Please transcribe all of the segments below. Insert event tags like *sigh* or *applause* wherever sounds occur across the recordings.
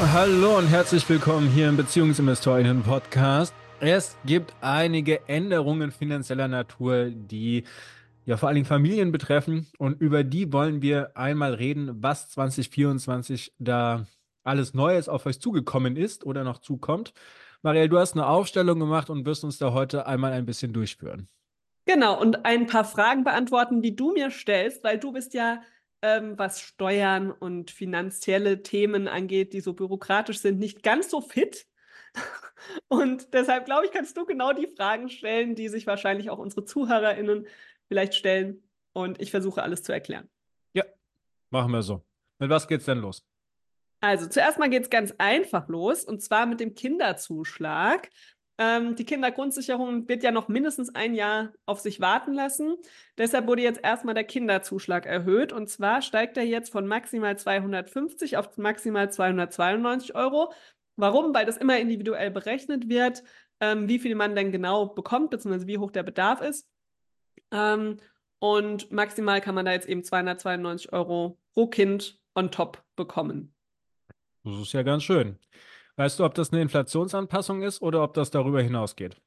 Hallo und herzlich willkommen hier im Beziehungsinvestorinnen Podcast. Es gibt einige Änderungen finanzieller Natur, die ja vor allen Dingen Familien betreffen und über die wollen wir einmal reden, was 2024 da alles Neues auf euch zugekommen ist oder noch zukommt. Marielle, du hast eine Aufstellung gemacht und wirst uns da heute einmal ein bisschen durchführen. Genau, und ein paar Fragen beantworten, die du mir stellst, weil du bist ja ähm, was Steuern und finanzielle Themen angeht, die so bürokratisch sind, nicht ganz so fit. *laughs* Und deshalb glaube ich, kannst du genau die Fragen stellen, die sich wahrscheinlich auch unsere ZuhörerInnen vielleicht stellen. Und ich versuche alles zu erklären. Ja, machen wir so. Mit was geht's denn los? Also, zuerst mal geht es ganz einfach los, und zwar mit dem Kinderzuschlag. Ähm, die Kindergrundsicherung wird ja noch mindestens ein Jahr auf sich warten lassen. Deshalb wurde jetzt erstmal der Kinderzuschlag erhöht. Und zwar steigt er jetzt von maximal 250 auf maximal 292 Euro. Warum? Weil das immer individuell berechnet wird, ähm, wie viel man denn genau bekommt, beziehungsweise wie hoch der Bedarf ist. Ähm, und maximal kann man da jetzt eben 292 Euro pro Kind on top bekommen. Das ist ja ganz schön. Weißt du, ob das eine Inflationsanpassung ist oder ob das darüber hinausgeht?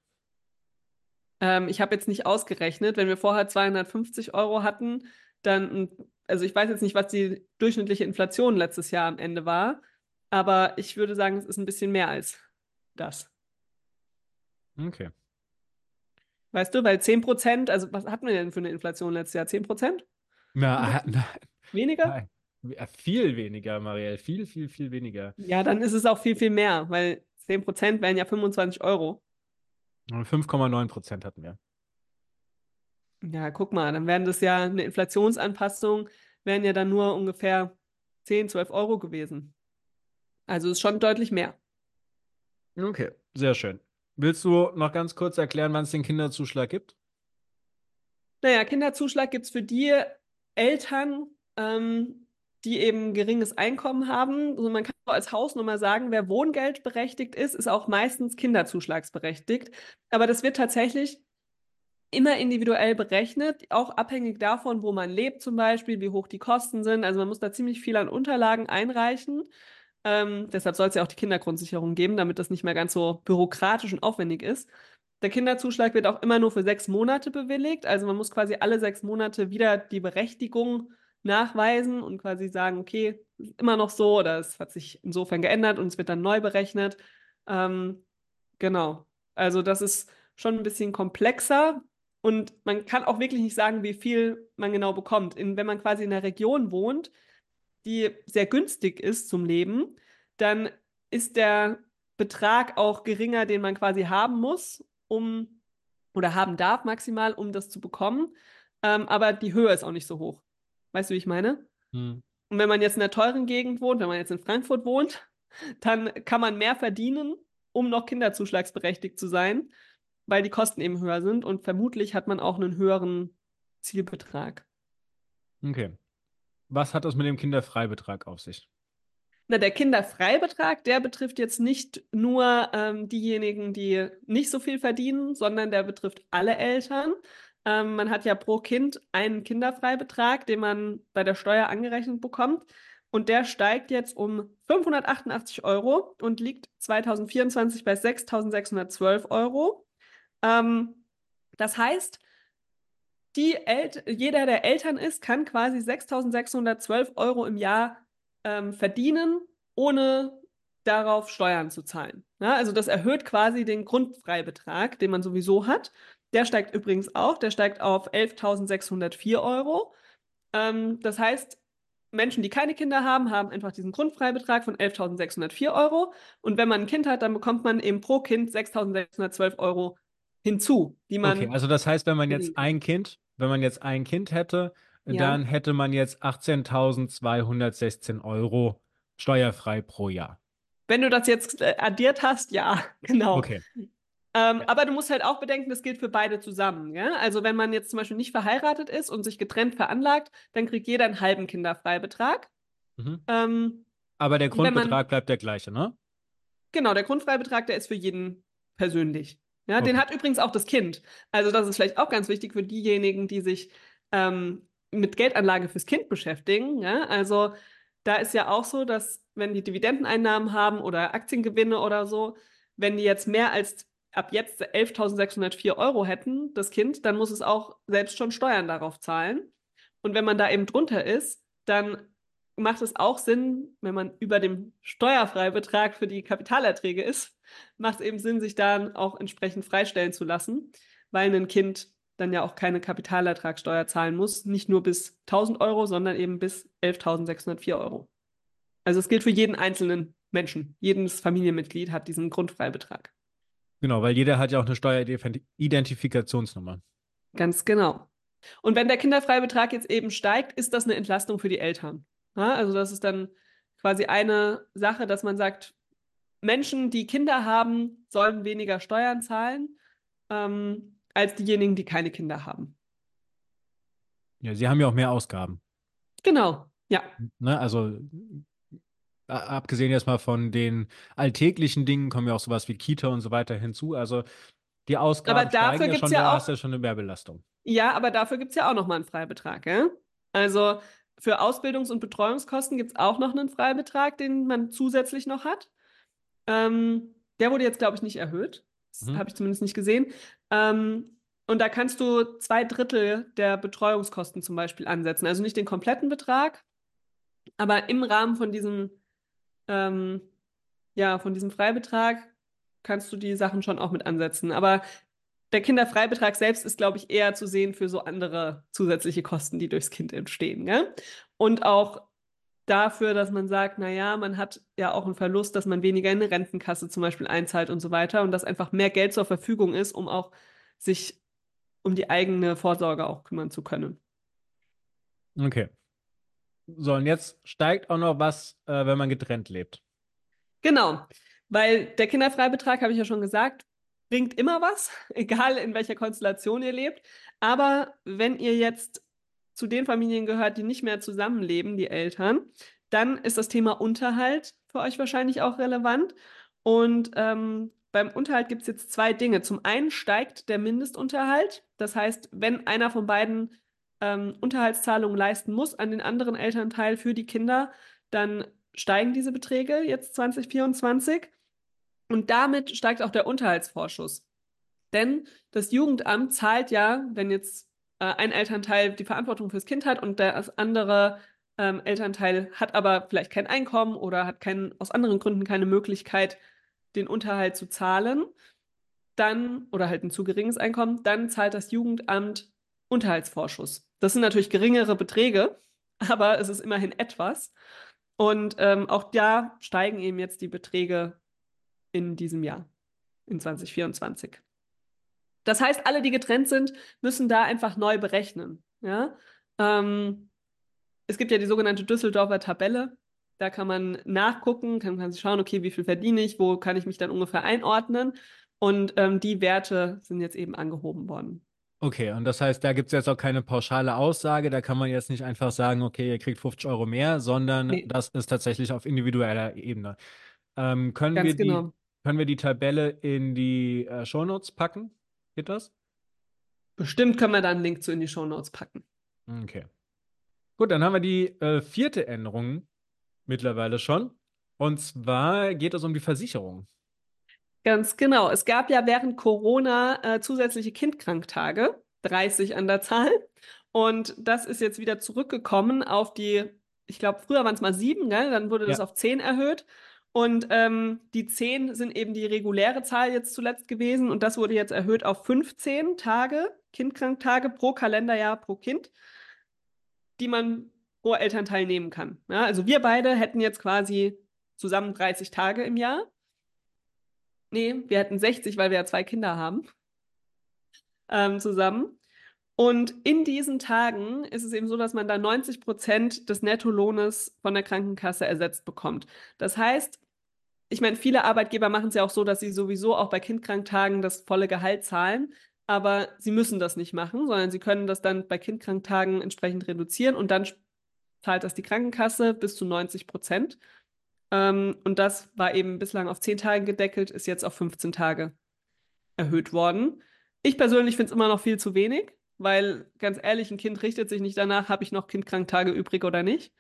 Ähm, ich habe jetzt nicht ausgerechnet. Wenn wir vorher 250 Euro hatten, dann, also ich weiß jetzt nicht, was die durchschnittliche Inflation letztes Jahr am Ende war, aber ich würde sagen, es ist ein bisschen mehr als das. Okay. Weißt du, weil 10 Prozent, also was hatten wir denn für eine Inflation letztes Jahr? 10 Prozent? Na, na, Weniger? Nein. Viel weniger, Marielle. Viel, viel, viel weniger. Ja, dann ist es auch viel, viel mehr, weil 10% wären ja 25 Euro. 5,9 Prozent hatten wir. Ja, guck mal, dann wären das ja eine Inflationsanpassung, wären ja dann nur ungefähr 10, 12 Euro gewesen. Also ist schon deutlich mehr. Okay, sehr schön. Willst du noch ganz kurz erklären, wann es den Kinderzuschlag gibt? Naja, Kinderzuschlag gibt es für die Eltern, ähm, die eben geringes Einkommen haben. Also man kann als Hausnummer sagen, wer Wohngeld berechtigt ist, ist auch meistens kinderzuschlagsberechtigt. Aber das wird tatsächlich immer individuell berechnet, auch abhängig davon, wo man lebt zum Beispiel, wie hoch die Kosten sind. Also man muss da ziemlich viel an Unterlagen einreichen. Ähm, deshalb soll es ja auch die Kindergrundsicherung geben, damit das nicht mehr ganz so bürokratisch und aufwendig ist. Der Kinderzuschlag wird auch immer nur für sechs Monate bewilligt. Also man muss quasi alle sechs Monate wieder die Berechtigung nachweisen und quasi sagen, okay, ist immer noch so oder es hat sich insofern geändert und es wird dann neu berechnet. Ähm, genau. Also das ist schon ein bisschen komplexer und man kann auch wirklich nicht sagen, wie viel man genau bekommt. In, wenn man quasi in einer Region wohnt, die sehr günstig ist zum Leben, dann ist der Betrag auch geringer, den man quasi haben muss, um oder haben darf maximal, um das zu bekommen. Ähm, aber die Höhe ist auch nicht so hoch. Weißt du, wie ich meine? Hm. Und wenn man jetzt in einer teuren Gegend wohnt, wenn man jetzt in Frankfurt wohnt, dann kann man mehr verdienen, um noch kinderzuschlagsberechtigt zu sein, weil die Kosten eben höher sind und vermutlich hat man auch einen höheren Zielbetrag. Okay. Was hat das mit dem Kinderfreibetrag auf sich? Na, der Kinderfreibetrag, der betrifft jetzt nicht nur ähm, diejenigen, die nicht so viel verdienen, sondern der betrifft alle Eltern. Ähm, man hat ja pro Kind einen Kinderfreibetrag, den man bei der Steuer angerechnet bekommt. Und der steigt jetzt um 588 Euro und liegt 2024 bei 6.612 Euro. Ähm, das heißt, jeder, der Eltern ist, kann quasi 6.612 Euro im Jahr ähm, verdienen, ohne darauf Steuern zu zahlen. Ja, also das erhöht quasi den Grundfreibetrag, den man sowieso hat. Der steigt übrigens auch, der steigt auf 11.604 Euro. Ähm, das heißt, Menschen, die keine Kinder haben, haben einfach diesen Grundfreibetrag von 11.604 Euro. Und wenn man ein Kind hat, dann bekommt man eben pro Kind 6.612 Euro hinzu, die man. Okay, also das heißt, wenn man jetzt ein Kind, wenn man jetzt ein Kind hätte, ja. dann hätte man jetzt 18.216 Euro steuerfrei pro Jahr. Wenn du das jetzt äh, addiert hast, ja, *laughs* genau. Okay. Ähm, ja. Aber du musst halt auch bedenken, das gilt für beide zusammen. Ja? Also wenn man jetzt zum Beispiel nicht verheiratet ist und sich getrennt veranlagt, dann kriegt jeder einen halben Kinderfreibetrag. Mhm. Ähm, aber der Grundbetrag man, bleibt der gleiche, ne? Genau, der Grundfreibetrag, der ist für jeden persönlich. Ja, okay. den hat übrigens auch das Kind. Also das ist vielleicht auch ganz wichtig für diejenigen, die sich ähm, mit Geldanlage fürs Kind beschäftigen. Ja? Also da ist ja auch so, dass wenn die Dividendeneinnahmen haben oder Aktiengewinne oder so, wenn die jetzt mehr als ab jetzt 11.604 Euro hätten, das Kind, dann muss es auch selbst schon Steuern darauf zahlen. Und wenn man da eben drunter ist, dann macht es auch Sinn, wenn man über dem Steuerfreibetrag für die Kapitalerträge ist, *laughs* macht es eben Sinn, sich dann auch entsprechend freistellen zu lassen, weil ein Kind dann ja auch keine Kapitalertragssteuer zahlen muss, nicht nur bis 1000 Euro, sondern eben bis 11.604 Euro. Also es gilt für jeden einzelnen Menschen. Jedes Familienmitglied hat diesen Grundfreibetrag. Genau, weil jeder hat ja auch eine Steueridentifikationsnummer. Ganz genau. Und wenn der Kinderfreibetrag jetzt eben steigt, ist das eine Entlastung für die Eltern. Ja, also das ist dann quasi eine Sache, dass man sagt, Menschen, die Kinder haben, sollen weniger Steuern zahlen ähm, als diejenigen, die keine Kinder haben. Ja, sie haben ja auch mehr Ausgaben. Genau, ja. Ne, also abgesehen jetzt mal von den alltäglichen Dingen, kommen ja auch sowas wie Kita und so weiter hinzu. Also die Ausgaben aber dafür steigen ja schon, ja da auch, hast du ja schon eine Mehrbelastung. Ja, aber dafür gibt es ja auch nochmal einen Freibetrag, ja? Also für Ausbildungs- und Betreuungskosten gibt es auch noch einen Freibetrag, den man zusätzlich noch hat. Ähm, der wurde jetzt, glaube ich, nicht erhöht. Das Mhm. habe ich zumindest nicht gesehen. Ähm, und da kannst du zwei Drittel der Betreuungskosten zum Beispiel ansetzen. Also nicht den kompletten Betrag, aber im Rahmen von diesem, ähm, ja, von diesem Freibetrag kannst du die Sachen schon auch mit ansetzen. Aber der Kinderfreibetrag selbst ist, glaube ich, eher zu sehen für so andere zusätzliche Kosten, die durchs Kind entstehen. Gell? Und auch dafür, dass man sagt, naja, man hat ja auch einen Verlust, dass man weniger in eine Rentenkasse zum Beispiel einzahlt und so weiter und dass einfach mehr Geld zur Verfügung ist, um auch sich um die eigene Vorsorge auch kümmern zu können. Okay. So, und jetzt steigt auch noch was, äh, wenn man getrennt lebt. Genau, weil der Kinderfreibetrag, habe ich ja schon gesagt, bringt immer was, *laughs* egal in welcher Konstellation ihr lebt. Aber wenn ihr jetzt zu den Familien gehört, die nicht mehr zusammenleben, die Eltern, dann ist das Thema Unterhalt für euch wahrscheinlich auch relevant. Und ähm, beim Unterhalt gibt es jetzt zwei Dinge. Zum einen steigt der Mindestunterhalt. Das heißt, wenn einer von beiden ähm, Unterhaltszahlungen leisten muss an den anderen Elternteil für die Kinder, dann steigen diese Beträge jetzt 2024. Und damit steigt auch der Unterhaltsvorschuss. Denn das Jugendamt zahlt ja, wenn jetzt äh, ein Elternteil die Verantwortung fürs Kind hat und das andere ähm, Elternteil hat aber vielleicht kein Einkommen oder hat kein, aus anderen Gründen keine Möglichkeit, den Unterhalt zu zahlen, dann, oder halt ein zu geringes Einkommen, dann zahlt das Jugendamt Unterhaltsvorschuss. Das sind natürlich geringere Beträge, *laughs* aber es ist immerhin etwas. Und ähm, auch da steigen eben jetzt die Beträge in diesem Jahr, in 2024. Das heißt, alle, die getrennt sind, müssen da einfach neu berechnen. Ja? Ähm, es gibt ja die sogenannte Düsseldorfer Tabelle. Da kann man nachgucken, kann man schauen, okay, wie viel verdiene ich, wo kann ich mich dann ungefähr einordnen. Und ähm, die Werte sind jetzt eben angehoben worden. Okay, und das heißt, da gibt es jetzt auch keine pauschale Aussage. Da kann man jetzt nicht einfach sagen, okay, ihr kriegt 50 Euro mehr, sondern Nee. das ist tatsächlich auf individueller Ebene. Ähm, können Ganz wir die, genau. können wir die Tabelle in die äh, Shownotes packen? Geht das? Bestimmt können wir da einen Link zu in die Shownotes packen. Okay. Gut, dann haben wir die äh, vierte Änderung mittlerweile schon. Und zwar geht es um die Versicherung. Ganz genau. Es gab ja während Corona äh, zusätzliche Kindkranktage, 30 an der Zahl. Und das ist jetzt wieder zurückgekommen auf die, ich glaube, früher waren es mal sieben, gell? dann wurde das Ja. auf zehn erhöht. Und ähm, die zehn sind eben die reguläre Zahl jetzt zuletzt gewesen. Und das wurde jetzt erhöht auf 15 Tage, Kindkranktage pro Kalenderjahr pro Kind, die man pro Elternteil nehmen kann. Ja, also wir beide hätten jetzt quasi zusammen 30 Tage im Jahr. Nee, wir hätten 60, weil wir ja zwei Kinder haben. Ähm, zusammen. Und in diesen Tagen ist es eben so, dass man da 90 Prozent des Nettolohnes von der Krankenkasse ersetzt bekommt. Das heißt, ich meine, viele Arbeitgeber machen es ja auch so, dass sie sowieso auch bei Kindkranktagen das volle Gehalt zahlen. Aber sie müssen das nicht machen, sondern sie können das dann bei Kindkranktagen entsprechend reduzieren und dann zahlt das die Krankenkasse bis zu 90 Prozent. Ähm, und das war eben bislang auf 10 Tage gedeckelt, ist jetzt auf 15 Tage erhöht worden. Ich persönlich finde es immer noch viel zu wenig, weil ganz ehrlich, ein Kind richtet sich nicht danach, habe ich noch Kindkranktage übrig oder nicht.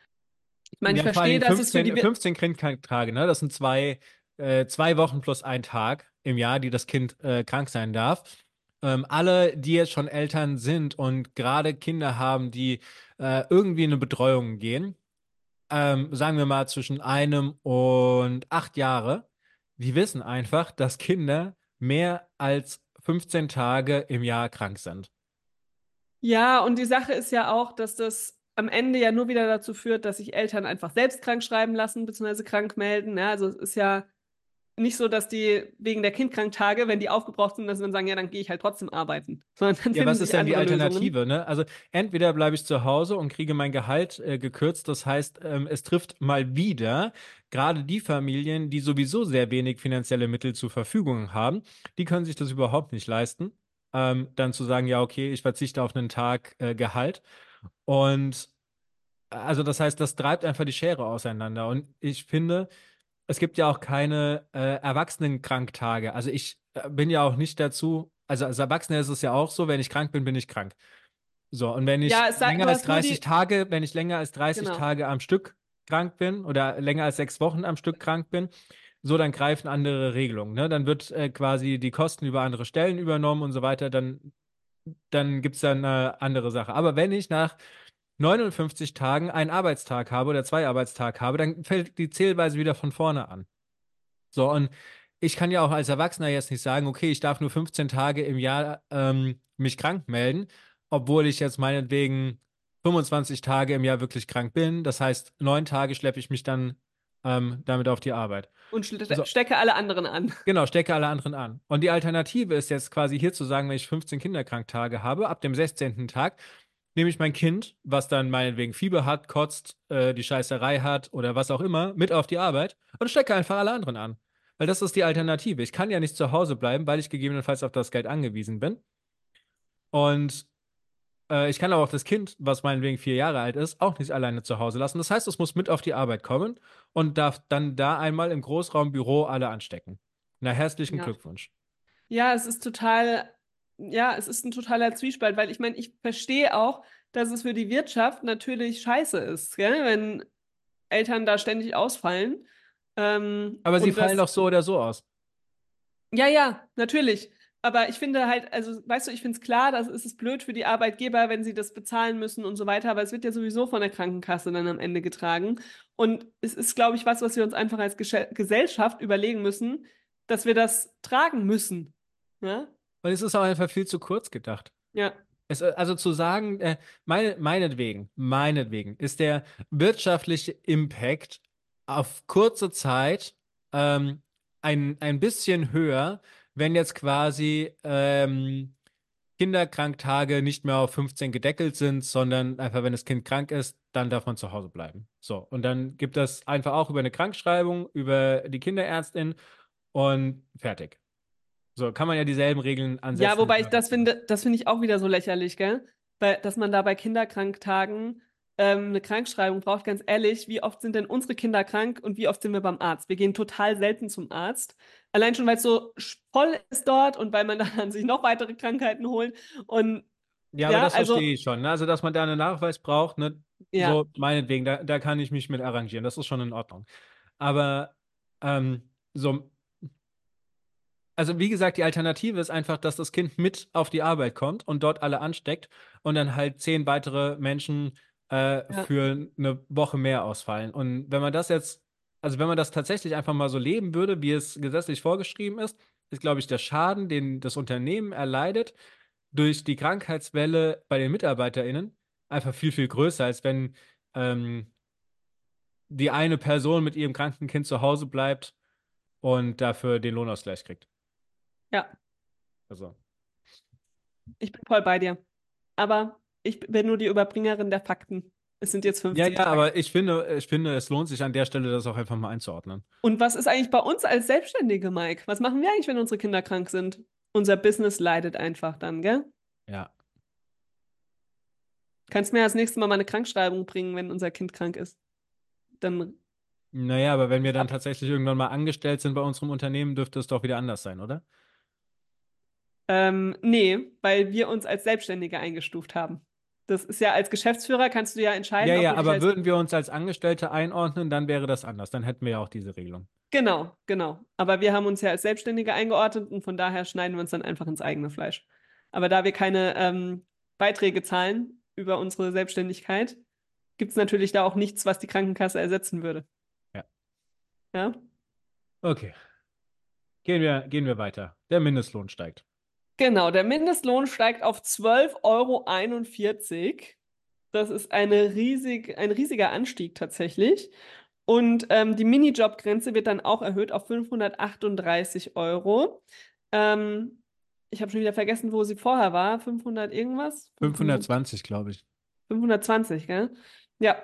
Ich meine, ich verstehe, dass es für 15, die. Wir 15 Kindtage, ne? Das sind zwei, äh, zwei Wochen plus ein Tag im Jahr, die das Kind äh, krank sein darf. Ähm, alle, die jetzt schon Eltern sind und gerade Kinder haben, die äh, irgendwie in eine Betreuung gehen, ähm, sagen wir mal zwischen einem und acht Jahre, die wissen einfach, dass Kinder mehr als 15 Tage im Jahr krank sind. Ja, und die Sache ist ja auch, dass das am Ende ja nur wieder dazu führt, dass sich Eltern einfach selbst krank schreiben lassen, beziehungsweise krank melden. Ja, also es ist ja nicht so, dass die wegen der Kindkranktage, wenn die aufgebraucht sind, dass sie dann sagen, ja, dann gehe ich halt trotzdem arbeiten. *laughs* Sondern dann Ja, was ist denn die Lösungen. Alternative, ne? Also entweder bleibe ich zu Hause und kriege mein Gehalt äh, gekürzt, das heißt, ähm, es trifft mal wieder gerade die Familien, die sowieso sehr wenig finanzielle Mittel zur Verfügung haben, die können sich das überhaupt nicht leisten, ähm, dann zu sagen, ja, okay, ich verzichte auf einen Tag äh, Gehalt. Und also das heißt, das treibt einfach die Schere auseinander. Und ich finde, es gibt ja auch keine äh, Erwachsenenkranktage. Also ich äh, bin ja auch nicht dazu, also als Erwachsener ist es ja auch so, wenn ich krank bin, bin ich krank. So, und wenn ich Ja, sei- länger als hast nur 30 die- Tage, wenn ich länger als 30 Genau. Tage am Stück krank bin oder länger als sechs Wochen am Stück krank bin, so dann greifen andere Regelungen. Ne? Dann wird äh, quasi die Kosten über andere Stellen übernommen und so weiter, dann, dann gibt es dann eine andere Sache. Aber wenn ich nach 59 Tagen einen Arbeitstag habe oder zwei Arbeitstage habe, dann fällt die Zählweise wieder von vorne an. So, und ich kann ja auch als Erwachsener jetzt nicht sagen, okay, ich darf nur 15 Tage im Jahr ähm, mich krank melden, obwohl ich jetzt meinetwegen 25 Tage im Jahr wirklich krank bin. Das heißt, neun Tage schleppe ich mich dann ähm, damit auf die Arbeit. Und So. stecke alle anderen an. *laughs* Genau, stecke alle anderen an. Und die Alternative ist jetzt quasi hier zu sagen, wenn ich 15 Kinderkranktage habe, ab dem 16. Tag nehme ich mein Kind, was dann meinetwegen Fieber hat, kotzt, äh, die Scheißerei hat oder was auch immer, mit auf die Arbeit und stecke einfach alle anderen an. Weil das ist die Alternative. Ich kann ja nicht zu Hause bleiben, weil ich gegebenenfalls auf das Geld angewiesen bin. Und äh, ich kann aber auch das Kind, was meinetwegen vier Jahre alt ist, auch nicht alleine zu Hause lassen. Das heißt, es muss mit auf die Arbeit kommen und darf dann da einmal im Großraumbüro alle anstecken. Na, herzlichen Ja. Glückwunsch. Ja, es ist total, ja, es ist ein totaler Zwiespalt, weil ich meine, ich verstehe auch, dass es für die Wirtschaft natürlich scheiße ist, gell, wenn Eltern da ständig ausfallen. Ähm, Aber sie das- fallen doch so oder so aus. Ja, ja, natürlich. Aber ich finde halt, also, weißt du, ich finde es klar, dass es ist blöd für die Arbeitgeber, wenn sie das bezahlen müssen und so weiter, aber es wird ja sowieso von der Krankenkasse dann am Ende getragen. Und es ist, glaube ich, was, was wir uns einfach als Gesellschaft überlegen müssen, dass wir das tragen müssen. Ja? Und es ist auch einfach viel zu kurz gedacht. Ja. Es, äh, also zu sagen, äh, meine, meinetwegen, meinetwegen ist der wirtschaftliche Impact auf kurze Zeit ähm, ein, ein bisschen höher, wenn jetzt quasi ähm, Kinderkranktage nicht mehr auf 15 gedeckelt sind, sondern einfach, wenn das Kind krank ist, dann darf man zu Hause bleiben. So, und dann gibt das einfach auch über eine Krankschreibung, über die Kinderärztin und fertig. So, kann man ja dieselben Regeln ansetzen. Ja, wobei ich das finde, das finde ich auch wieder so lächerlich, gell? Weil, dass man da bei Kinderkranktagen ähm, eine Krankschreibung braucht, ganz ehrlich, wie oft sind denn unsere Kinder krank und wie oft sind wir beim Arzt? Wir gehen total selten zum Arzt. Allein schon, weil es so voll ist dort und weil man *laughs* dann sich noch weitere Krankheiten holt. Und Ja, aber Ja, das also- verstehe ich schon. Ne? Also, dass man da einen Nachweis braucht, ne? ja, So, meinetwegen, da, da kann ich mich mit arrangieren. Das ist schon in Ordnung. Aber ähm, so, also wie gesagt, die Alternative ist einfach, dass das Kind mit auf die Arbeit kommt und dort alle ansteckt und dann halt zehn weitere Menschen äh, Ja. für eine Woche mehr ausfallen. Und wenn man das jetzt, also wenn man das tatsächlich einfach mal so leben würde, wie es gesetzlich vorgeschrieben ist, ist, glaube ich, der Schaden, den das Unternehmen erleidet, durch die Krankheitswelle bei den MitarbeiterInnen einfach viel, viel größer, als wenn ähm, die eine Person mit ihrem kranken Kind zu Hause bleibt und dafür den Lohnausgleich kriegt. Ja, Also, ich bin voll bei dir. Aber ich bin nur die Überbringerin der Fakten. Es sind jetzt 50 ja, ja, Tage. aber ich finde, ich finde, es lohnt sich an der Stelle, das auch einfach mal einzuordnen. Und was ist eigentlich bei uns als Selbstständige, Mike? Was machen wir eigentlich, wenn unsere Kinder krank sind? Unser Business leidet einfach dann, gell? Ja. Kannst mir das nächste Mal mal eine Krankschreibung bringen, wenn unser Kind krank ist. Dann, Naja, aber wenn wir dann tatsächlich irgendwann mal angestellt sind bei unserem Unternehmen, dürfte es doch wieder anders sein, oder? Ähm, nee, weil wir uns als Selbstständige eingestuft haben. Das ist ja als Geschäftsführer kannst du ja entscheiden. Ja, ja, aber würden wir uns als Angestellte einordnen, dann wäre das anders. Dann hätten wir ja auch diese Regelung. Genau, genau. Aber wir haben uns ja als Selbstständige eingeordnet und von daher schneiden wir uns dann einfach ins eigene Fleisch. Aber da wir keine ähm, Beiträge zahlen über unsere Selbstständigkeit, gibt es natürlich da auch nichts, was die Krankenkasse ersetzen würde. Ja. Ja? Okay. Gehen wir, gehen wir weiter. Der Mindestlohn steigt. Genau, der Mindestlohn steigt auf 12,41 Euro. Das ist eine riesig, ein riesiger Anstieg tatsächlich. Und ähm, die Minijobgrenze wird dann auch erhöht auf 538 Euro. Ähm, ich habe schon wieder vergessen, wo sie vorher war. 500 irgendwas? 520, glaube ich. 520, gell? Ja.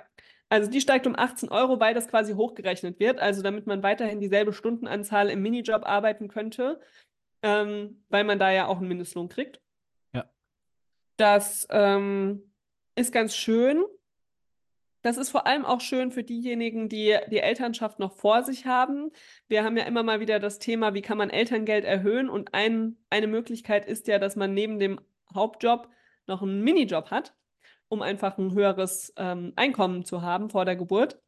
Also die steigt um 18 Euro, weil das quasi hochgerechnet wird. Also damit man weiterhin dieselbe Stundenanzahl im Minijob arbeiten könnte, ähm, weil man da ja auch einen Mindestlohn kriegt. Ja. Das ähm, ist ganz schön. Das ist vor allem auch schön für diejenigen, die die Elternschaft noch vor sich haben. Wir haben ja immer mal wieder das Thema, wie kann man Elterngeld erhöhen? Und ein, eine Möglichkeit ist ja, dass man neben dem Hauptjob noch einen Minijob hat, um einfach ein höheres ähm, Einkommen zu haben vor der Geburt.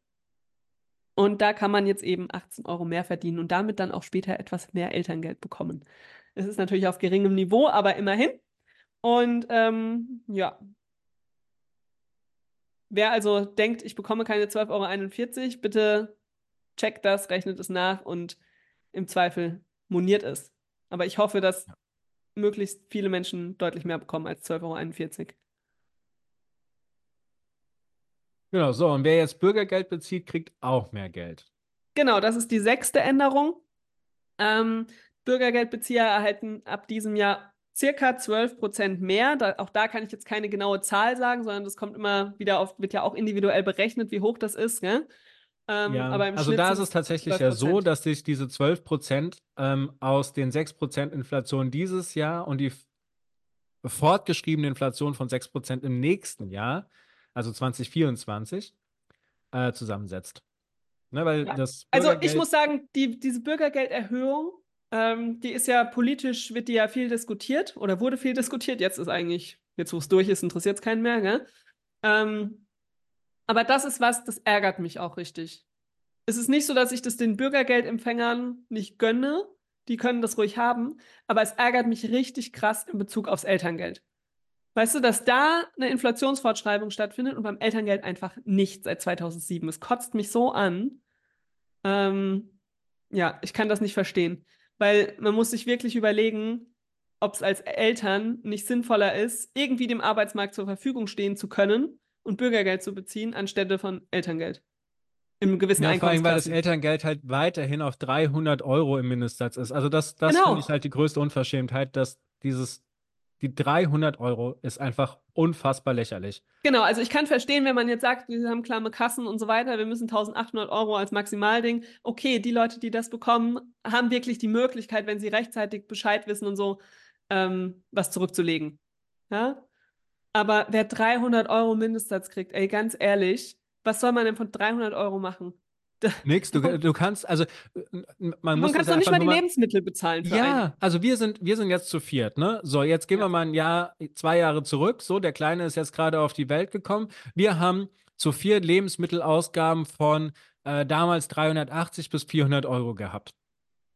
Und da kann man jetzt eben 18 Euro mehr verdienen und damit dann auch später etwas mehr Elterngeld bekommen. Es ist natürlich auf geringem Niveau, aber immerhin. Und ähm, ja, Wer also denkt, ich bekomme keine 12,41 Euro, bitte checkt das, rechnet es nach und im Zweifel moniert es. Aber ich hoffe, dass möglichst viele Menschen deutlich mehr bekommen als 12,41 Euro. Genau, so. Und wer jetzt Bürgergeld bezieht, kriegt auch mehr Geld. Genau, das ist die sechste Änderung. Ähm, Bürgergeldbezieher erhalten ab diesem Jahr circa 12 Prozent mehr. Da, auch da kann ich jetzt keine genaue Zahl sagen, sondern das kommt immer wieder auf, wird ja auch individuell berechnet, wie hoch das ist. Gell? Ähm, ja, also Schnitt da ist es tatsächlich ja so, dass sich diese 12 Prozent ähm, aus den 6 Prozent Inflation dieses Jahr und die fortgeschriebene Inflation von 6 Prozent im nächsten Jahr, also 2024, äh, zusammensetzt. Ne, weil ja. das also ich muss sagen, die, diese Bürgergelderhöhung ähm, die ist ja politisch, wird die ja viel diskutiert oder wurde viel diskutiert. Jetzt ist eigentlich, jetzt wo es durch ist, interessiert es keinen mehr, gell? Ähm, aber das ist was, das ärgert mich auch richtig. Es ist nicht so, dass ich das den Bürgergeldempfängern nicht gönne. Die können das ruhig haben. Aber es ärgert mich richtig krass in Bezug aufs Elterngeld. Weißt du, dass da eine Inflationsfortschreibung stattfindet und beim Elterngeld einfach nicht seit 2007. Es kotzt mich so an. Ähm, ja, ich kann das nicht verstehen. Weil man muss sich wirklich überlegen, ob es als Eltern nicht sinnvoller ist, irgendwie dem Arbeitsmarkt zur Verfügung stehen zu können und Bürgergeld zu beziehen, anstelle von Elterngeld. Im gewissen ja, vor allem, weil das Elterngeld halt weiterhin auf 300 Euro im Mindestsatz ist. Also das, das genau. finde ich halt die größte Unverschämtheit, dass dieses die 300 Euro ist einfach unfassbar lächerlich. Genau, also ich kann verstehen, wenn man jetzt sagt, wir haben klamme Kassen und so weiter, wir müssen 1800 Euro als Maximalding. Okay, die Leute, die das bekommen, haben wirklich die Möglichkeit, wenn sie rechtzeitig Bescheid wissen und so, ähm, was zurückzulegen. Ja? Aber wer 300 Euro Mindestsatz kriegt, ey, ganz ehrlich, was soll man denn von 300 Euro machen? *laughs* Nix, du, du kannst, also man, man muss. Man kann doch nicht mal die mal, Lebensmittel bezahlen. ja, einen. also wir sind, wir sind jetzt zu viert, ne? So, jetzt gehen ja. wir mal ein Jahr, zwei Jahre zurück. So, der Kleine ist jetzt gerade auf die Welt gekommen. Wir haben zu viert Lebensmittelausgaben von äh, damals 380 bis 400 Euro gehabt.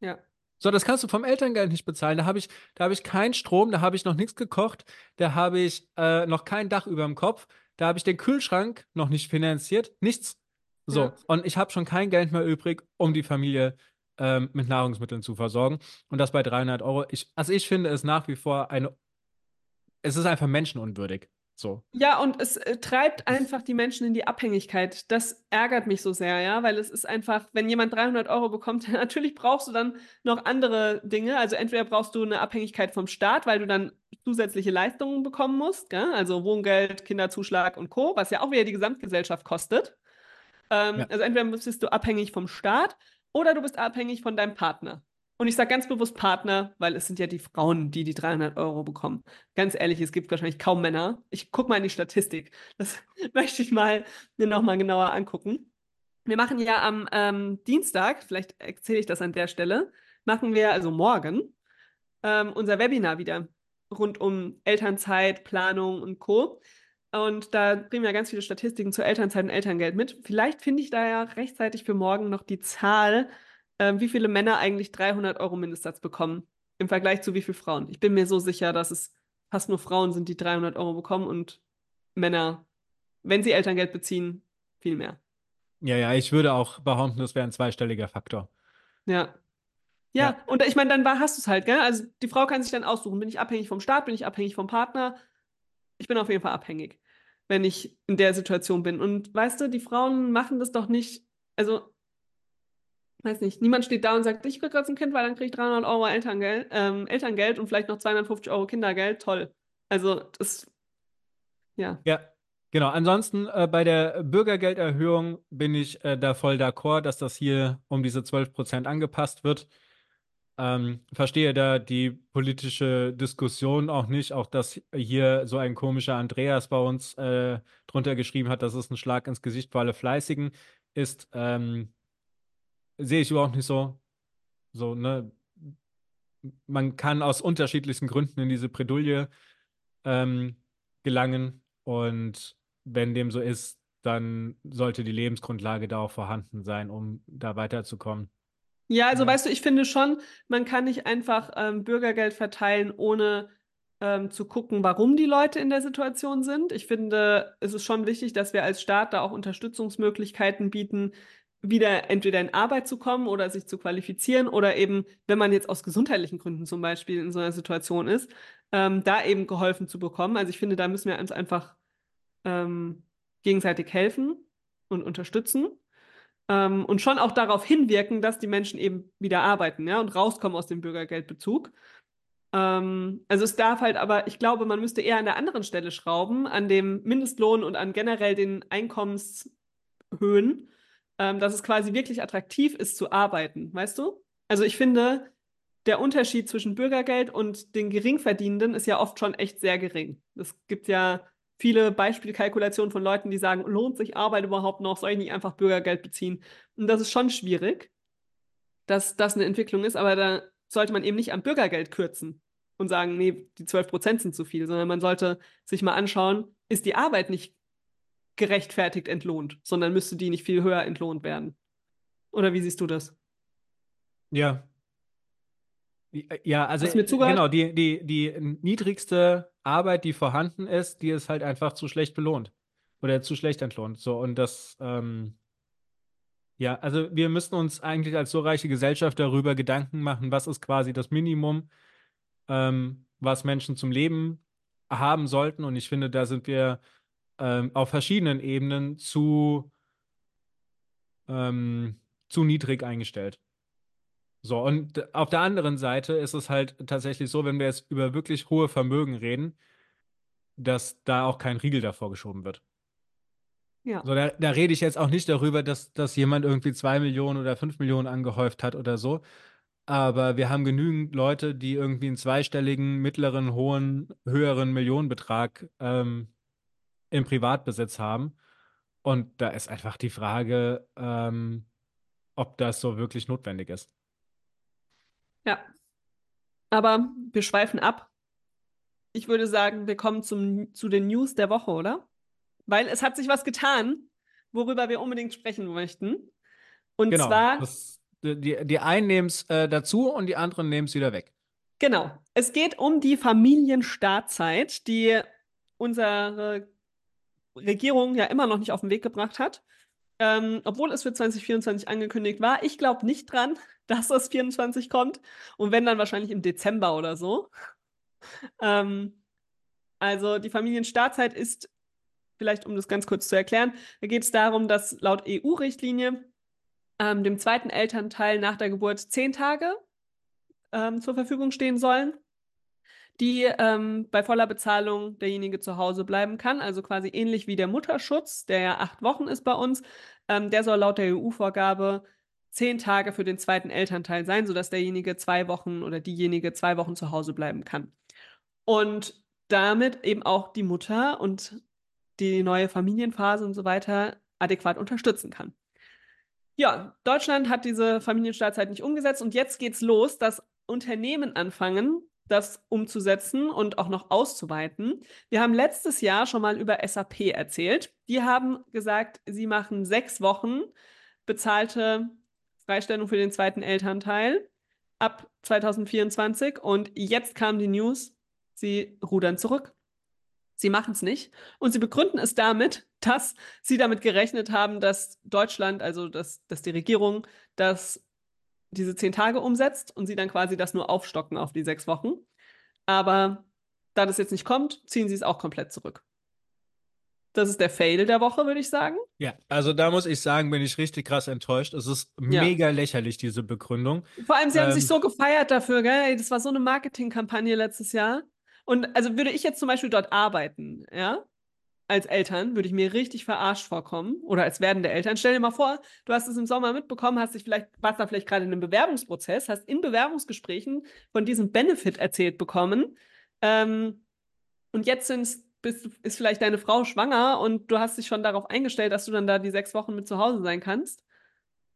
Ja. So, das kannst du vom Elterngeld nicht bezahlen. Da habe ich, da habe ich keinen Strom, da habe ich noch nichts gekocht, da habe ich äh, noch kein Dach über dem Kopf, da habe ich den Kühlschrank noch nicht finanziert, nichts. So, ja. und ich habe schon kein Geld mehr übrig, um die Familie ähm, mit Nahrungsmitteln zu versorgen. Und das bei 300 Euro. Ich, also ich finde es nach wie vor eine, es ist einfach menschenunwürdig. So. Ja, und es äh, treibt einfach die Menschen in die Abhängigkeit. Das ärgert mich so sehr, ja, weil es ist einfach, wenn jemand 300 Euro bekommt, *laughs* natürlich brauchst du dann noch andere Dinge. Also entweder brauchst du eine Abhängigkeit vom Staat, weil du dann zusätzliche Leistungen bekommen musst, gell? also Wohngeld, Kinderzuschlag und Co., was ja auch wieder die Gesamtgesellschaft kostet. Ähm, ja. Also entweder bist du abhängig vom Staat oder du bist abhängig von deinem Partner. Und ich sage ganz bewusst Partner, weil es sind ja die Frauen, die die 300 Euro bekommen. Ganz ehrlich, es gibt wahrscheinlich kaum Männer. Ich gucke mal in die Statistik. Das *laughs* möchte ich mal mir nochmal genauer angucken. Wir machen ja am ähm, Dienstag, vielleicht erzähle ich das an der Stelle, machen wir also morgen ähm, unser Webinar wieder rund um Elternzeit, Planung und Co. Und da bringen wir ganz viele Statistiken zur Elternzeit und Elterngeld mit. Vielleicht finde ich da ja rechtzeitig für morgen noch die Zahl, äh, wie viele Männer eigentlich 300 Euro Mindestsatz bekommen im Vergleich zu wie viele Frauen. Ich bin mir so sicher, dass es fast nur Frauen sind, die 300 Euro bekommen und Männer, wenn sie Elterngeld beziehen, viel mehr. Ja, ja, ich würde auch behaupten, das wäre ein zweistelliger Faktor. Ja. Ja, ja. und ich meine, dann war, hast du es halt, gell? Also die Frau kann sich dann aussuchen, bin ich abhängig vom Staat, bin ich abhängig vom Partner? Ich bin auf jeden Fall abhängig, wenn ich in der Situation bin. Und weißt du, die Frauen machen das doch nicht, also weiß nicht, niemand steht da und sagt, ich kriege gerade ein Kind, weil dann kriege ich 300 Euro Elterngeld, ähm, Elterngeld und vielleicht noch 250 Euro Kindergeld. Toll. Also das, ja. Ja, genau. Ansonsten äh, bei der Bürgergelderhöhung bin ich äh, da voll d'accord, dass das hier um diese 12 Prozent angepasst wird. Ähm, verstehe da die politische Diskussion auch nicht, auch dass hier so ein komischer Andreas bei uns äh, drunter geschrieben hat, dass es ein Schlag ins Gesicht für alle Fleißigen ist. Ähm, sehe ich überhaupt nicht so. So, ne? Man kann aus unterschiedlichsten Gründen in diese Bredouille ähm, gelangen und wenn dem so ist, dann sollte die Lebensgrundlage da auch vorhanden sein, um da weiterzukommen. Ja, also ja. weißt du, ich finde schon, man kann nicht einfach ähm, Bürgergeld verteilen, ohne ähm, zu gucken, warum die Leute in der Situation sind. Ich finde, es ist schon wichtig, dass wir als Staat da auch Unterstützungsmöglichkeiten bieten, wieder entweder in Arbeit zu kommen oder sich zu qualifizieren oder eben, wenn man jetzt aus gesundheitlichen Gründen zum Beispiel in so einer Situation ist, ähm, da eben geholfen zu bekommen. Also ich finde, da müssen wir uns einfach ähm, gegenseitig helfen und unterstützen ähm, und schon auch darauf hinwirken, dass die Menschen eben wieder arbeiten ja, und rauskommen aus dem Bürgergeldbezug. Ähm, also es darf halt aber, ich glaube, man müsste eher an der anderen Stelle schrauben, an dem Mindestlohn und an generell den Einkommenshöhen ähm, dass es quasi wirklich attraktiv ist zu arbeiten, weißt du? Also ich finde, der Unterschied zwischen Bürgergeld und den Geringverdienenden ist ja oft schon echt sehr gering. Es gibt ja viele Beispielkalkulationen von Leuten, die sagen, lohnt sich Arbeit überhaupt noch? Soll ich nicht einfach Bürgergeld beziehen? Und das ist schon schwierig, dass das eine Entwicklung ist, aber da sollte man eben nicht am Bürgergeld kürzen und sagen, nee, die 12 Prozent sind zu viel, sondern man sollte sich mal anschauen, ist die Arbeit nicht gerechtfertigt entlohnt, sondern müsste die nicht viel höher entlohnt werden. Oder wie siehst du das? Ja. Ja, also genau, die, die, die niedrigste Arbeit, die vorhanden ist, die ist halt einfach zu schlecht belohnt. Oder zu schlecht entlohnt. So, und das, ähm, ja, also wir müssen uns eigentlich als so reiche Gesellschaft darüber Gedanken machen, was ist quasi das Minimum, ähm, was Menschen zum Leben haben sollten. Und ich finde, da sind wir ähm, auf verschiedenen Ebenen zu, ähm, zu niedrig eingestellt. So, und auf der anderen Seite ist es halt tatsächlich so, wenn wir jetzt über wirklich hohe Vermögen reden, dass da auch kein Riegel davor geschoben wird. Ja. So, da, da rede ich jetzt auch nicht darüber, dass, dass jemand irgendwie zwei Millionen oder fünf Millionen angehäuft hat oder so. Aber wir haben genügend Leute, die irgendwie einen zweistelligen, mittleren, hohen, höheren Millionenbetrag ähm, im Privatbesitz haben. Und da ist einfach die Frage, ähm, ob das so wirklich notwendig ist. Ja. Aber wir schweifen ab. Ich würde sagen, wir kommen zum, zu den News der Woche, oder? Weil es hat sich was getan, worüber wir unbedingt sprechen möchten. Und genau, zwar. Das, die, die einen nehmen es äh, dazu und die anderen nehmen es wieder weg. Genau. Es geht um die Familienstartzeit, die unsere Regierung ja immer noch nicht auf den Weg gebracht hat. Ähm, obwohl es für 2024 angekündigt war. Ich glaube nicht dran, *laughs* dass das 24 kommt. Und wenn dann wahrscheinlich im Dezember oder so. ähm, also die Familienstartzeit ist, vielleicht um das ganz kurz zu erklären, da geht es darum, dass laut EU-Richtlinie ähm, dem zweiten Elternteil nach der Geburt zehn Tage ähm, zur Verfügung stehen sollen die ähm, bei voller Bezahlung derjenige zu Hause bleiben kann. Also quasi ähnlich wie der Mutterschutz, der ja acht Wochen ist bei uns. Ähm, der soll laut der EU-Vorgabe zehn Tage für den zweiten Elternteil sein, sodass derjenige zwei Wochen oder diejenige zwei Wochen zu Hause bleiben kann. Und damit eben auch die Mutter und die neue Familienphase und so weiter adäquat unterstützen kann. Ja, Deutschland hat diese Familienstartzeit nicht umgesetzt und jetzt geht's los, dass Unternehmen anfangen, das umzusetzen und auch noch auszuweiten. Wir haben letztes Jahr schon mal über SAP erzählt. Die haben gesagt, sie machen sechs Wochen bezahlte Freistellung für den zweiten Elternteil ab 2024. Und jetzt kam die News, sie rudern zurück. Sie machen es nicht. Und sie begründen es damit, dass sie damit gerechnet haben, dass Deutschland, also dass, dass die Regierung, das diese zehn Tage umsetzt und sie dann quasi das nur aufstocken auf die sechs Wochen. Aber da das jetzt nicht kommt, ziehen sie es auch komplett zurück. Das ist der Fail der Woche, würde ich sagen. Ja, also da muss ich sagen, bin ich richtig krass enttäuscht. Es ist ja. mega lächerlich, diese Begründung. Vor allem, sie ähm, haben sich ähm, so gefeiert dafür, gell? Das war so eine Marketingkampagne letztes Jahr. Und also würde ich jetzt zum Beispiel dort arbeiten, ja, als Eltern, würde ich mir richtig verarscht vorkommen oder als werdende Eltern. Stell dir mal vor, du hast es im Sommer mitbekommen, hast dich vielleicht, warst da vielleicht gerade in einem Bewerbungsprozess, hast in Bewerbungsgesprächen von diesem Benefit erzählt bekommen. Ähm, und jetzt sind's, bist, ist vielleicht deine Frau schwanger und du hast dich schon darauf eingestellt, dass du dann da die sechs Wochen mit zu Hause sein kannst.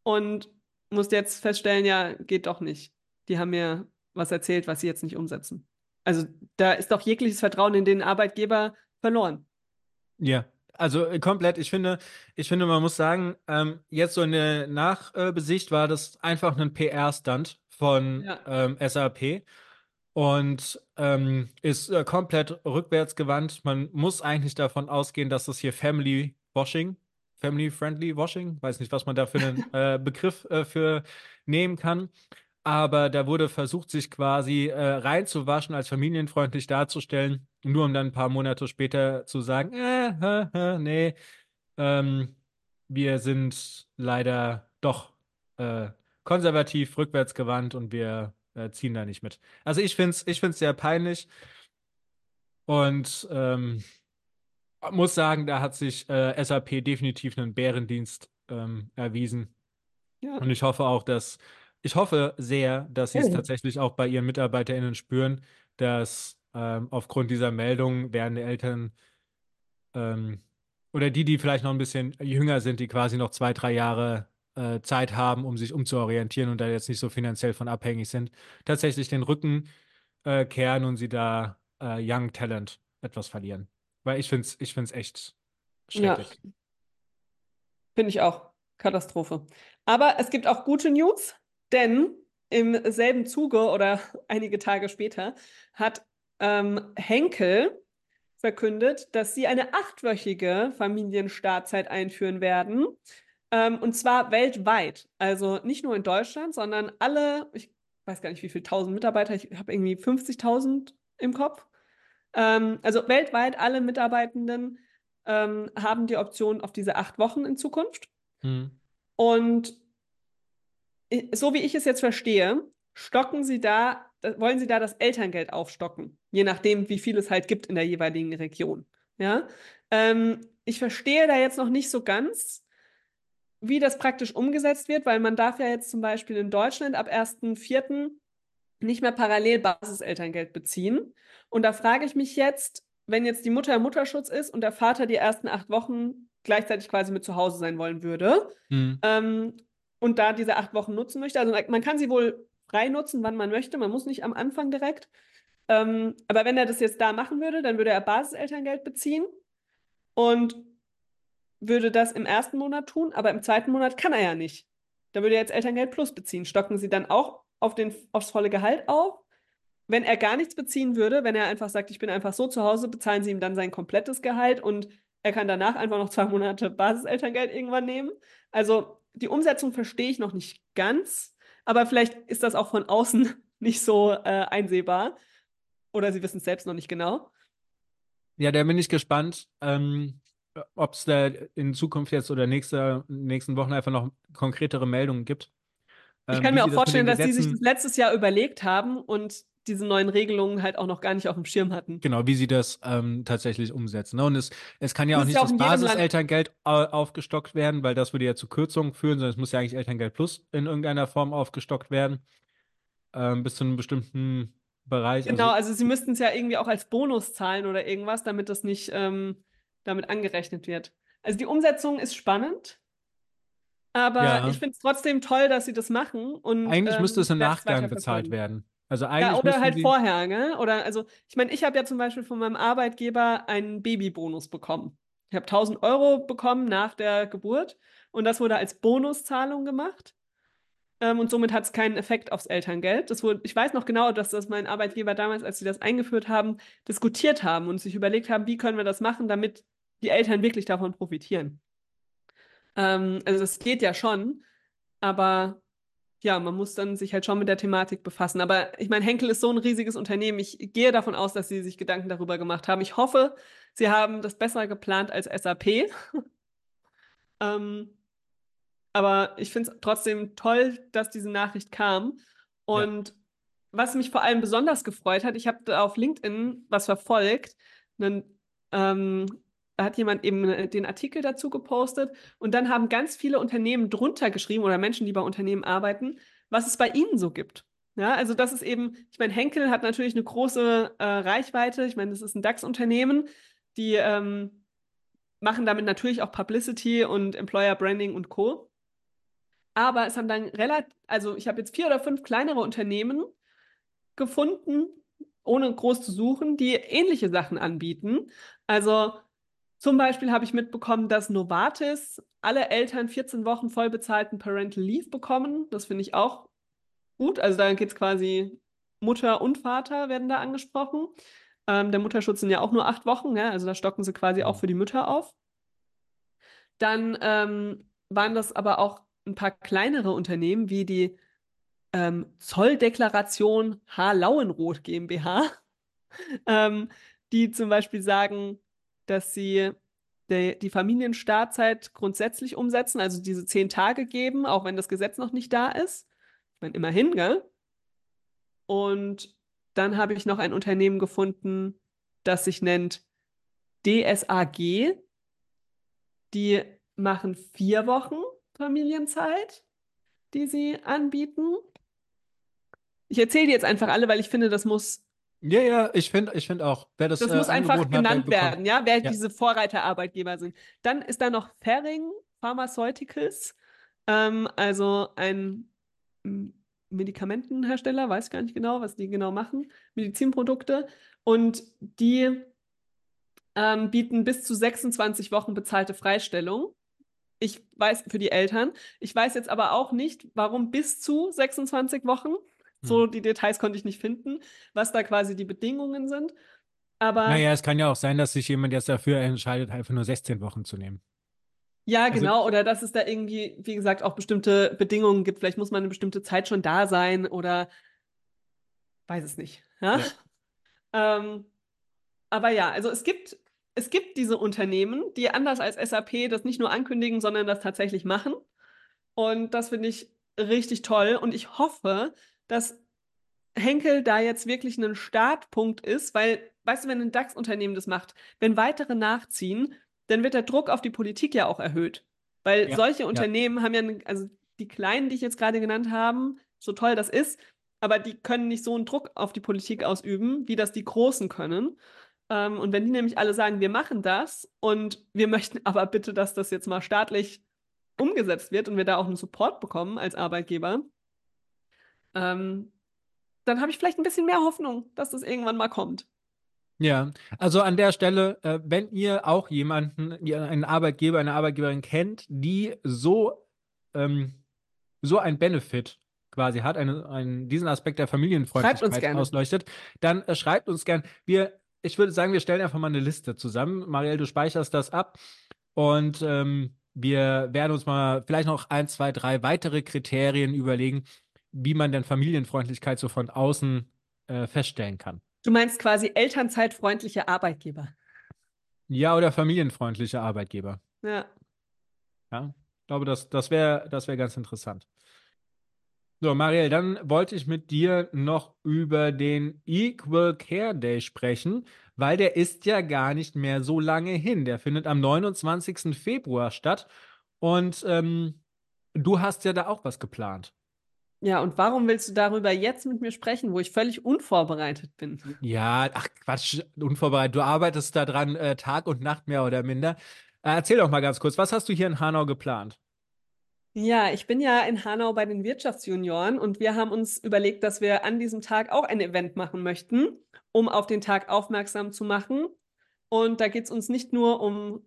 Und musst jetzt feststellen, ja, geht doch nicht. Die haben mir was erzählt, was sie jetzt nicht umsetzen. Also da ist doch jegliches Vertrauen in den Arbeitgeber verloren. Ja, also äh, komplett. Ich finde, ich finde, man muss sagen, ähm, jetzt so eine Nachbesicht war das einfach ein PR-Stunt von ja. ähm, SAP und ähm, ist äh, komplett rückwärtsgewandt. Man muss eigentlich davon ausgehen, dass das hier Family Washing, Family Friendly Washing, weiß nicht, was man da für einen *laughs* äh, Begriff äh, für nehmen kann aber da wurde versucht, sich quasi äh, reinzuwaschen, als familienfreundlich darzustellen, nur um dann ein paar Monate später zu sagen, äh, nee, ähm, wir sind leider doch äh, konservativ, rückwärtsgewandt und wir äh, ziehen da nicht mit. Also ich finde es ich find's sehr peinlich und ähm, muss sagen, da hat sich äh, SAP definitiv einen Bärendienst ähm, erwiesen. Ja. Und ich hoffe auch, dass ich hoffe sehr, dass sie es tatsächlich auch bei ihren MitarbeiterInnen spüren, dass ähm, aufgrund dieser Meldung werdende Eltern ähm, oder die, die vielleicht noch ein bisschen jünger sind, die quasi noch zwei, drei Jahre äh, Zeit haben, um sich umzuorientieren und da jetzt nicht so finanziell von abhängig sind, tatsächlich den Rücken äh, kehren und sie da äh, Young Talent etwas verlieren. Weil ich finde es ich find's echt schrecklich. Ja. Finde ich auch. Katastrophe. Aber es gibt auch gute News. Denn im selben Zuge oder *laughs* einige Tage später hat ähm, Henkel verkündet, dass sie eine achtwöchige Familienstartzeit einführen werden. Ähm, und zwar weltweit. Also nicht nur in Deutschland, sondern alle, ich weiß gar nicht, wie viele tausend Mitarbeiter, ich habe irgendwie 50.000 im Kopf. Ähm, also weltweit alle Mitarbeitenden ähm, haben die Option auf diese acht Wochen in Zukunft. Hm. Und so wie ich es jetzt verstehe, stocken Sie da, wollen Sie da das Elterngeld aufstocken, je nachdem, wie viel es halt gibt in der jeweiligen Region. Ja, ähm, ich verstehe da jetzt noch nicht so ganz, wie das praktisch umgesetzt wird, weil man darf ja jetzt zum Beispiel in Deutschland ab 1.4. nicht mehr parallel Basiselterngeld beziehen. Und da frage ich mich jetzt, wenn jetzt die Mutter im Mutterschutz ist und der Vater die ersten acht Wochen gleichzeitig quasi mit zu Hause sein wollen würde, mhm. ähm, und da diese acht Wochen nutzen möchte. Also man kann sie wohl frei nutzen, wann man möchte. Man muss nicht am Anfang direkt. Ähm, aber wenn er das jetzt da machen würde, dann würde er Basiselterngeld beziehen und würde das im ersten Monat tun, aber im zweiten Monat kann er ja nicht. Da würde er jetzt Elterngeld Plus beziehen. Stocken sie dann auch auf den, aufs volle Gehalt auf? Wenn er gar nichts beziehen würde, wenn er einfach sagt, ich bin einfach so zu Hause, bezahlen sie ihm dann sein komplettes Gehalt und er kann danach einfach noch zwei Monate Basiselterngeld irgendwann nehmen. Also die Umsetzung verstehe ich noch nicht ganz, aber vielleicht ist das auch von außen *laughs* nicht so äh, einsehbar. Oder sie wissen es selbst noch nicht genau. Ja, da bin ich gespannt, ähm, ob es da in Zukunft jetzt oder nächste, nächsten Wochen einfach noch konkretere Meldungen gibt. Ähm, ich kann mir auch vorstellen, dass die sich das letztes Jahr überlegt haben und diese neuen Regelungen halt auch noch gar nicht auf dem Schirm hatten. Genau, wie sie das ähm, tatsächlich umsetzen. Ne? Und es, es kann ja auch nicht ja auch das Basiselterngeld aufgestockt werden, weil das würde ja zu Kürzungen führen, sondern es muss ja eigentlich Elterngeld Plus in irgendeiner Form aufgestockt werden. Ähm, bis zu einem bestimmten Bereich. Genau, also, also sie müssten es ja irgendwie auch als Bonus zahlen oder irgendwas, damit das nicht ähm, damit angerechnet wird. Also die Umsetzung ist spannend, aber ja. ich finde es trotzdem toll, dass sie das machen. Und, Eigentlich müsste es im ähm, Nachgang bezahlt werden. Also Ja, eigentlich oder müssten halt vorher, ne? Oder also, ich meine, ich habe ja zum Beispiel von meinem Arbeitgeber einen Babybonus bekommen. Ich habe 1000 Euro bekommen nach der Geburt und das wurde als Bonuszahlung gemacht. Ähm, und somit hat es keinen Effekt aufs Elterngeld. Das wurde, ich weiß noch genau, dass das mein Arbeitgeber damals, als sie das eingeführt haben, diskutiert haben und sich überlegt haben, wie können wir das machen, damit die Eltern wirklich davon profitieren. Ähm, also das geht ja schon, aber ja, man muss dann sich halt schon mit der Thematik befassen. Aber ich meine, Henkel ist so ein riesiges Unternehmen. Ich gehe davon aus, dass sie sich Gedanken darüber gemacht haben. Ich hoffe, sie haben das besser geplant als SAP. *laughs* ähm, aber ich finde es trotzdem toll, dass diese Nachricht kam. Ja. Und was mich vor allem besonders gefreut hat, ich habe da auf LinkedIn was verfolgt. Einen, ähm, da hat jemand eben den Artikel dazu gepostet und dann haben ganz viele Unternehmen drunter geschrieben oder Menschen, die bei Unternehmen arbeiten, was es bei ihnen so gibt. Ja, also das ist eben, ich meine, Henkel hat natürlich eine große äh, Reichweite. Ich meine, das ist ein DAX-Unternehmen, die ähm, machen damit natürlich auch Publicity und Employer Branding und Co. Aber es haben dann relativ, also ich habe jetzt vier oder fünf kleinere Unternehmen gefunden, ohne groß zu suchen, die ähnliche Sachen anbieten. Also zum Beispiel habe ich mitbekommen, dass Novartis alle Eltern 14 Wochen voll bezahlten Parental Leave bekommen. Das finde ich auch gut. Also da geht es quasi Mutter und Vater werden da angesprochen. Ähm, der Mutterschutz sind ja auch nur acht Wochen, ja? also da stocken sie quasi auch für die Mütter auf. Dann ähm, waren das aber auch ein paar kleinere Unternehmen wie die ähm, Zolldeklaration H. GmbH, *laughs* ähm, die zum Beispiel sagen, dass sie die Familienstartzeit grundsätzlich umsetzen, also diese zehn Tage geben, auch wenn das Gesetz noch nicht da ist. Ich meine, immerhin, gell? Und dann habe ich noch ein Unternehmen gefunden, das sich nennt DSAG. Die machen vier Wochen Familienzeit, die sie anbieten. Ich erzähle die jetzt einfach alle, weil ich finde, das muss Ja, ja, ich finde ich find auch, wer das, das äh, muss einfach hat, genannt werden, ja, wer Ja. diese Vorreiterarbeitgeber sind. Dann ist da noch Ferring Pharmaceuticals, ähm, also ein mm, Medikamentenhersteller, weiß gar nicht genau, was die genau machen, Medizinprodukte. Und die ähm, bieten bis zu 26 Wochen bezahlte Freistellung. Ich weiß für die Eltern. Ich weiß jetzt aber auch nicht, warum bis zu 26 Wochen. So Hm. die Details konnte ich nicht finden, was da quasi die Bedingungen sind. Aber Naja, es kann ja auch sein, dass sich jemand jetzt dafür entscheidet, einfach nur 16 Wochen zu nehmen. Ja, Also- genau. Oder dass es da irgendwie, wie gesagt, auch bestimmte Bedingungen gibt. Vielleicht muss man eine bestimmte Zeit schon da sein oder weiß es nicht. Ja? Ähm, aber ja, also es gibt, es gibt diese Unternehmen, die anders als SAP das nicht nur ankündigen, sondern das tatsächlich machen. Und das finde ich richtig toll. Und ich hoffe, dass Henkel da jetzt wirklich ein Startpunkt ist, weil, weißt du, wenn ein DAX-Unternehmen das macht, wenn weitere nachziehen, dann wird der Druck auf die Politik ja auch erhöht. Weil Ja, solche ja. Unternehmen haben ja, also die kleinen, die ich jetzt gerade genannt habe, so toll das ist, aber die können nicht so einen Druck auf die Politik ausüben, wie das die Großen können. Ähm, und wenn die nämlich alle sagen, wir machen das und wir möchten *laughs* aber bitte, dass das jetzt mal staatlich umgesetzt wird und wir da auch einen Support bekommen als Arbeitgeber, ähm, dann habe ich vielleicht ein bisschen mehr Hoffnung, dass das irgendwann mal kommt. Ja, also an der Stelle, äh, wenn ihr auch jemanden, einen Arbeitgeber, eine Arbeitgeberin kennt, die so, ähm, so ein Benefit quasi hat, eine, einen, diesen Aspekt der Familienfreundlichkeit ausleuchtet, dann äh, schreibt uns gern. Wir, ich würde sagen, wir stellen einfach mal eine Liste zusammen. Marielle, du speicherst das ab und ähm, wir werden uns mal vielleicht noch ein, zwei, drei weitere Kriterien überlegen, wie man denn Familienfreundlichkeit so von außen äh, feststellen kann. Du meinst quasi elternzeitfreundliche Arbeitgeber. Ja, oder familienfreundliche Arbeitgeber. Ja. Ja, ich glaube, das, das wäre das wär ganz interessant. So, Marielle, dann wollte ich mit dir noch über den Equal Care Day sprechen, weil der ist ja gar nicht mehr so lange hin. Der findet am 29. Februar statt und ähm, du hast ja da auch was geplant. Ja, und warum willst du darüber jetzt mit mir sprechen, wo ich völlig unvorbereitet bin? Ja, ach Quatsch, unvorbereitet. Du arbeitest da dran äh, Tag und Nacht mehr oder minder. Äh, erzähl doch mal ganz kurz, was hast du hier in Hanau geplant? Ja, ich bin ja in Hanau bei den Wirtschaftsjunioren und wir haben uns überlegt, dass wir an diesem Tag auch ein Event machen möchten, um auf den Tag aufmerksam zu machen. Und da geht es uns nicht nur um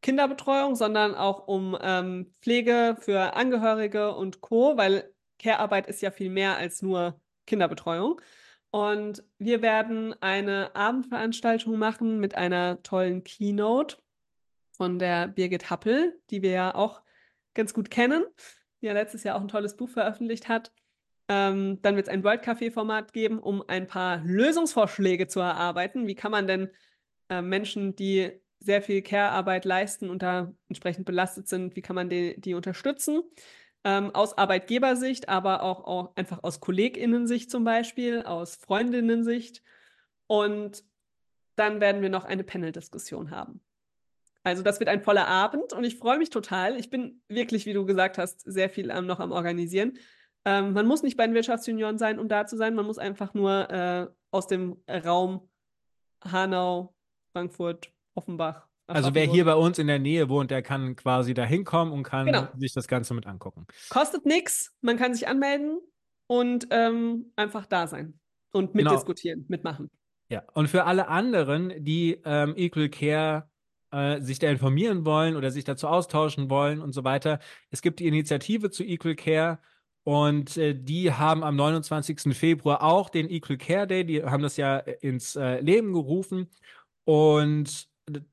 Kinderbetreuung, sondern auch um ähm, Pflege für Angehörige und Co., weil Care-Arbeit ist ja viel mehr als nur Kinderbetreuung. Und wir werden eine Abendveranstaltung machen mit einer tollen Keynote von der Birgit Happel, die wir ja auch ganz gut kennen, die ja letztes Jahr auch ein tolles Buch veröffentlicht hat. Ähm, dann wird es ein World Café-Format geben, um ein paar Lösungsvorschläge zu erarbeiten. Wie kann man denn äh, Menschen, die sehr viel Care-Arbeit leisten und da entsprechend belastet sind, wie kann man die, die unterstützen? Ähm, aus Arbeitgebersicht, aber auch, auch einfach aus KollegInnen-Sicht zum Beispiel, aus Freundinnen-Sicht. Und dann werden wir noch eine Panel-Diskussion haben. Also das wird ein voller Abend und ich freue mich total. Ich bin wirklich, wie du gesagt hast, sehr viel ähm, noch am Organisieren. Ähm, man muss nicht bei den Wirtschaftsjunioren sein, um da zu sein. Man muss einfach nur äh, aus dem Raum Hanau, Frankfurt, Offenbach. Also wer hier bei uns in der Nähe wohnt, der kann quasi da hinkommen und kann genau. sich das Ganze mit angucken. Kostet nichts, man kann sich anmelden und ähm, einfach da sein und genau. mitdiskutieren, genau. mitmachen. Ja, und für alle anderen, die ähm, Equal Care äh, sich da informieren wollen oder sich dazu austauschen wollen und so weiter. Es gibt die Initiative zu Equal Care und äh, die haben am 29. Februar auch den Equal Care Day, die haben das ja ins äh, Leben gerufen und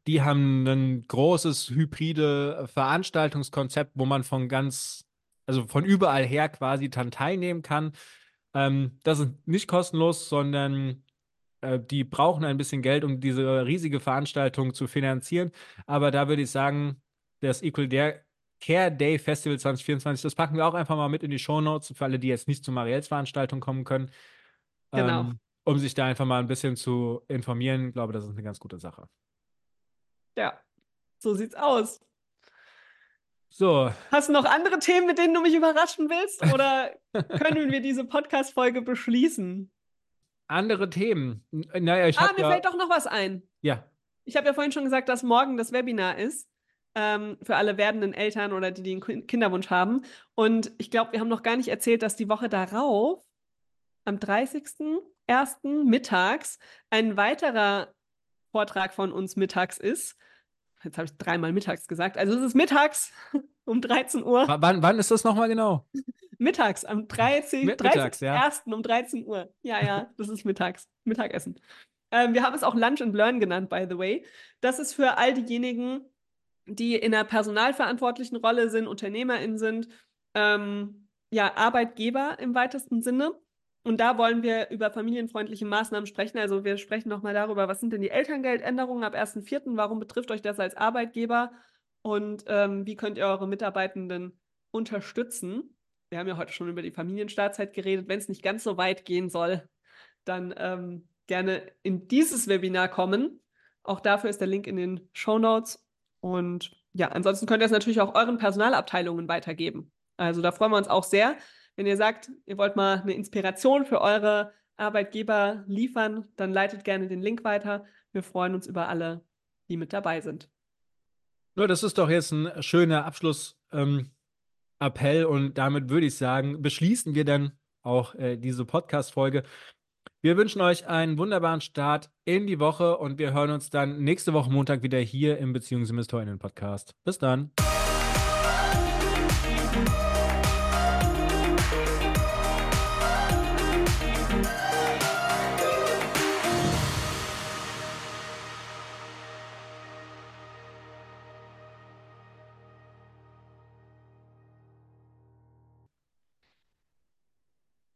die haben ein großes hybride Veranstaltungskonzept, wo man von ganz, also von überall her quasi dann teilnehmen kann. Ähm, das ist nicht kostenlos, sondern äh, die brauchen ein bisschen Geld, um diese riesige Veranstaltung zu finanzieren. Aber da würde ich sagen, das Equal Care Day Festival 2024, das packen wir auch einfach mal mit in die Show Notes für alle, die jetzt nicht zu Mariels Veranstaltung kommen können. Genau. Ähm, um sich da einfach mal ein bisschen zu informieren. Ich glaube, das ist eine ganz gute Sache. Ja, so sieht's aus. So. Hast du noch andere Themen, mit denen du mich überraschen willst? Oder *laughs* können wir diese Podcast-Folge beschließen? Andere Themen. Naja, ich ah, mir ja, fällt doch noch was ein. Ja. Ich habe ja vorhin schon gesagt, dass morgen das Webinar ist. Ähm, für alle werdenden Eltern oder die, die einen Kinderwunsch haben. Und ich glaube, wir haben noch gar nicht erzählt, dass die Woche darauf, am 30.01. mittags, ein weiterer Vortrag von uns mittags ist. Jetzt habe ich dreimal mittags gesagt. Also es ist mittags *laughs* um 13 Uhr. W wann, wann ist das nochmal genau? Mittags, am 13. Mittags, 30. Ja. um 13 Uhr. Ja, ja, das ist mittags. Mittagessen. Ähm, wir haben es auch Lunch and Learn genannt, by the way. Das ist für all diejenigen, die in einer personalverantwortlichen Rolle sind, UnternehmerInnen sind, ähm, ja, Arbeitgeber im weitesten Sinne. Und da wollen wir über familienfreundliche Maßnahmen sprechen. Also wir sprechen nochmal darüber, was sind denn die Elterngeldänderungen ab 1.4., warum betrifft euch das als Arbeitgeber und ähm, wie könnt ihr eure Mitarbeitenden unterstützen? wir haben ja heute schon über die Familienstartzeit geredet. Wenn es nicht ganz so weit gehen soll, dann ähm, gerne in dieses Webinar kommen. Auch dafür ist der Link in den Show Notes. Und ja, ansonsten könnt ihr es natürlich auch euren Personalabteilungen weitergeben. Also da freuen wir uns auch sehr. Wenn ihr sagt, ihr wollt mal eine Inspiration für eure Arbeitgeber liefern, dann leitet gerne den Link weiter. Wir freuen uns über alle, die mit dabei sind. Ja, das ist doch jetzt ein schöner Abschluss. Ähm und damit würde ich sagen, beschließen wir dann auch äh, diese Podcast-Folge. Wir wünschen euch einen wunderbaren Start in die Woche und wir hören uns dann nächste Woche Montag wieder hier im Beziehungsinvestorinnen Podcast. Bis dann.